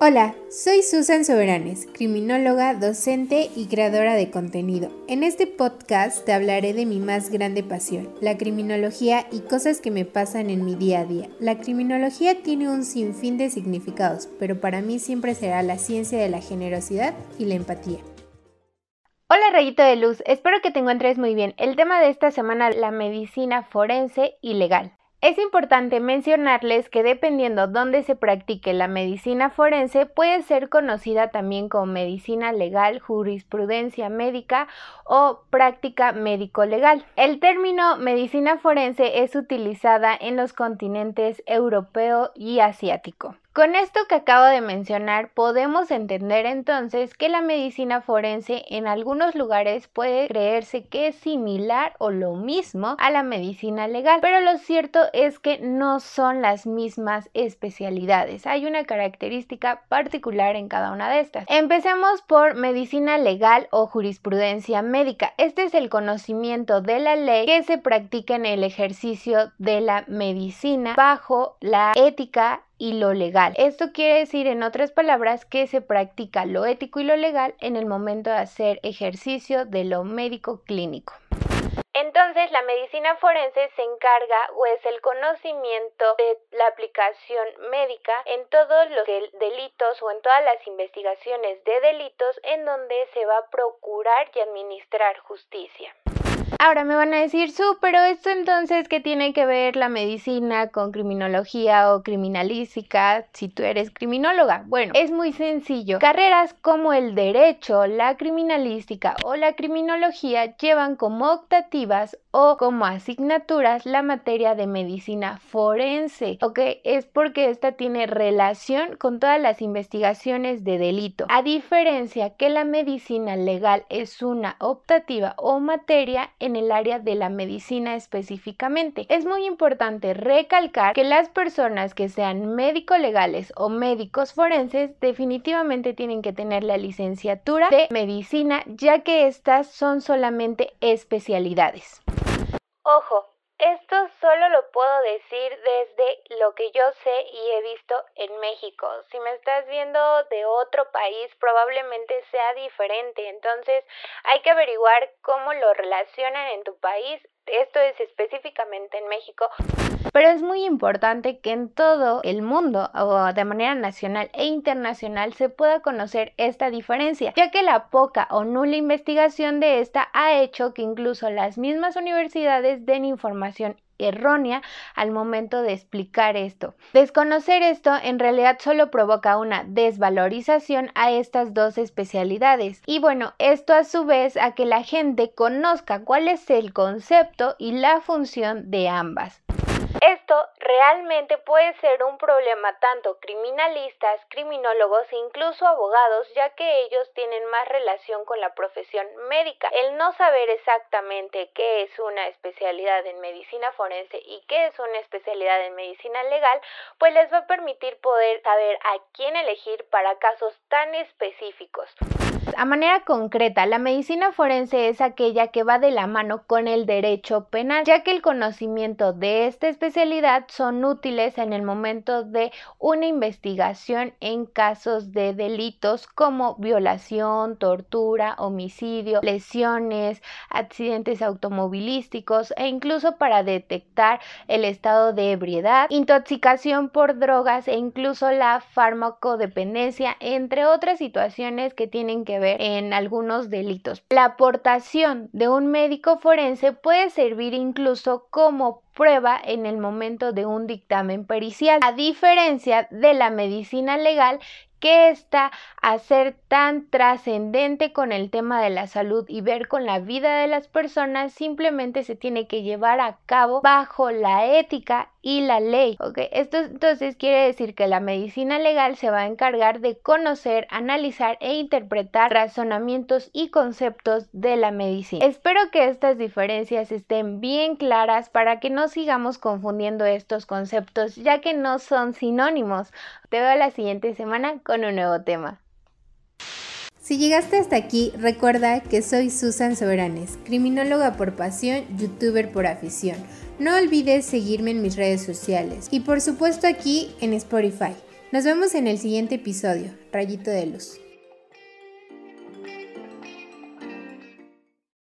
Hola, soy Susan Soberanes, criminóloga, docente y creadora de contenido. En este podcast te hablaré de mi más grande pasión, la criminología y cosas que me pasan en mi día a día. La criminología tiene un sinfín de significados, pero para mí siempre será la ciencia de la generosidad y la empatía. Hola rayito de luz, espero que te encuentres muy bien. El tema de esta semana, la medicina forense y legal. Es importante mencionarles que dependiendo dónde se practique la medicina forense puede ser conocida también como medicina legal, jurisprudencia médica o práctica médico-legal. El término medicina forense es utilizada en los continentes europeo y asiático. Con esto que acabo de mencionar, podemos entender entonces que la medicina forense en algunos lugares puede creerse que es similar o lo mismo a la medicina legal, pero lo cierto es que no son las mismas especialidades. Hay una característica particular en cada una de estas. Empecemos por medicina legal o jurisprudencia médica. Este es el conocimiento de la ley que se practica en el ejercicio de la medicina bajo la ética y lo legal. Esto quiere decir, en otras palabras, que se practica lo ético y lo legal en el momento de hacer ejercicio de lo médico clínico. Entonces, la medicina forense se encarga o es el conocimiento de la aplicación médica en todos los delitos o en todas las investigaciones de delitos en donde se va a procurar y administrar justicia. Ahora me van a decir, su, pero esto entonces, ¿qué tiene que ver la medicina con criminología o criminalística si tú eres criminóloga? Bueno, es muy sencillo. Carreras como el derecho, la criminalística o la criminología llevan como optativas o como asignaturas la materia de medicina forense, ¿ok? Es porque esta tiene relación con todas las investigaciones de delito. A diferencia que la medicina legal es una optativa o materia en el área de la medicina específicamente. Es muy importante recalcar que las personas que sean médico legales o médicos forenses definitivamente tienen que tener la licenciatura de medicina ya que estas son solamente especialidades. Ojo, esto solo lo puedo decir desde lo que yo sé y he visto en México. Si me estás viendo de otro país, probablemente sea diferente. Entonces hay que averiguar cómo lo relacionan en tu país esto es específicamente en México. Pero es muy importante que en todo el mundo o de manera nacional e internacional se pueda conocer esta diferencia, ya que la poca o nula investigación de esta ha hecho que incluso las mismas universidades den información errónea al momento de explicar esto. Desconocer esto en realidad solo provoca una desvalorización a estas dos especialidades y bueno, esto a su vez a que la gente conozca cuál es el concepto y la función de ambas. Esto realmente puede ser un problema tanto criminalistas, criminólogos e incluso abogados, ya que ellos tienen más relación con la profesión médica. El no saber exactamente qué es una especialidad en medicina forense y qué es una especialidad en medicina legal, pues les va a permitir poder saber a quién elegir para casos tan específicos. A manera concreta, la medicina forense es aquella que va de la mano con el derecho penal, ya que el conocimiento de esta especialidad son útiles en el momento de una investigación en casos de delitos como violación, tortura, homicidio, lesiones, accidentes automovilísticos e incluso para detectar el estado de ebriedad, intoxicación por drogas e incluso la farmacodependencia, entre otras situaciones que tienen que ver en algunos delitos. La aportación de un médico forense puede servir incluso como prueba en el momento de un dictamen pericial, a diferencia de la medicina legal que está a ser tan trascendente con el tema de la salud y ver con la vida de las personas simplemente se tiene que llevar a cabo bajo la ética y la ley. ¿ok? Esto entonces quiere decir que la medicina legal se va a encargar de conocer, analizar e interpretar razonamientos y conceptos de la medicina. Espero que estas diferencias estén bien claras para que no sigamos confundiendo estos conceptos ya que no son sinónimos. Te veo la siguiente semana con un nuevo tema. Si llegaste hasta aquí, recuerda que soy Susan Soberanes, criminóloga por pasión, youtuber por afición. No olvides seguirme en mis redes sociales y por supuesto aquí en Spotify. Nos vemos en el siguiente episodio, Rayito de Luz.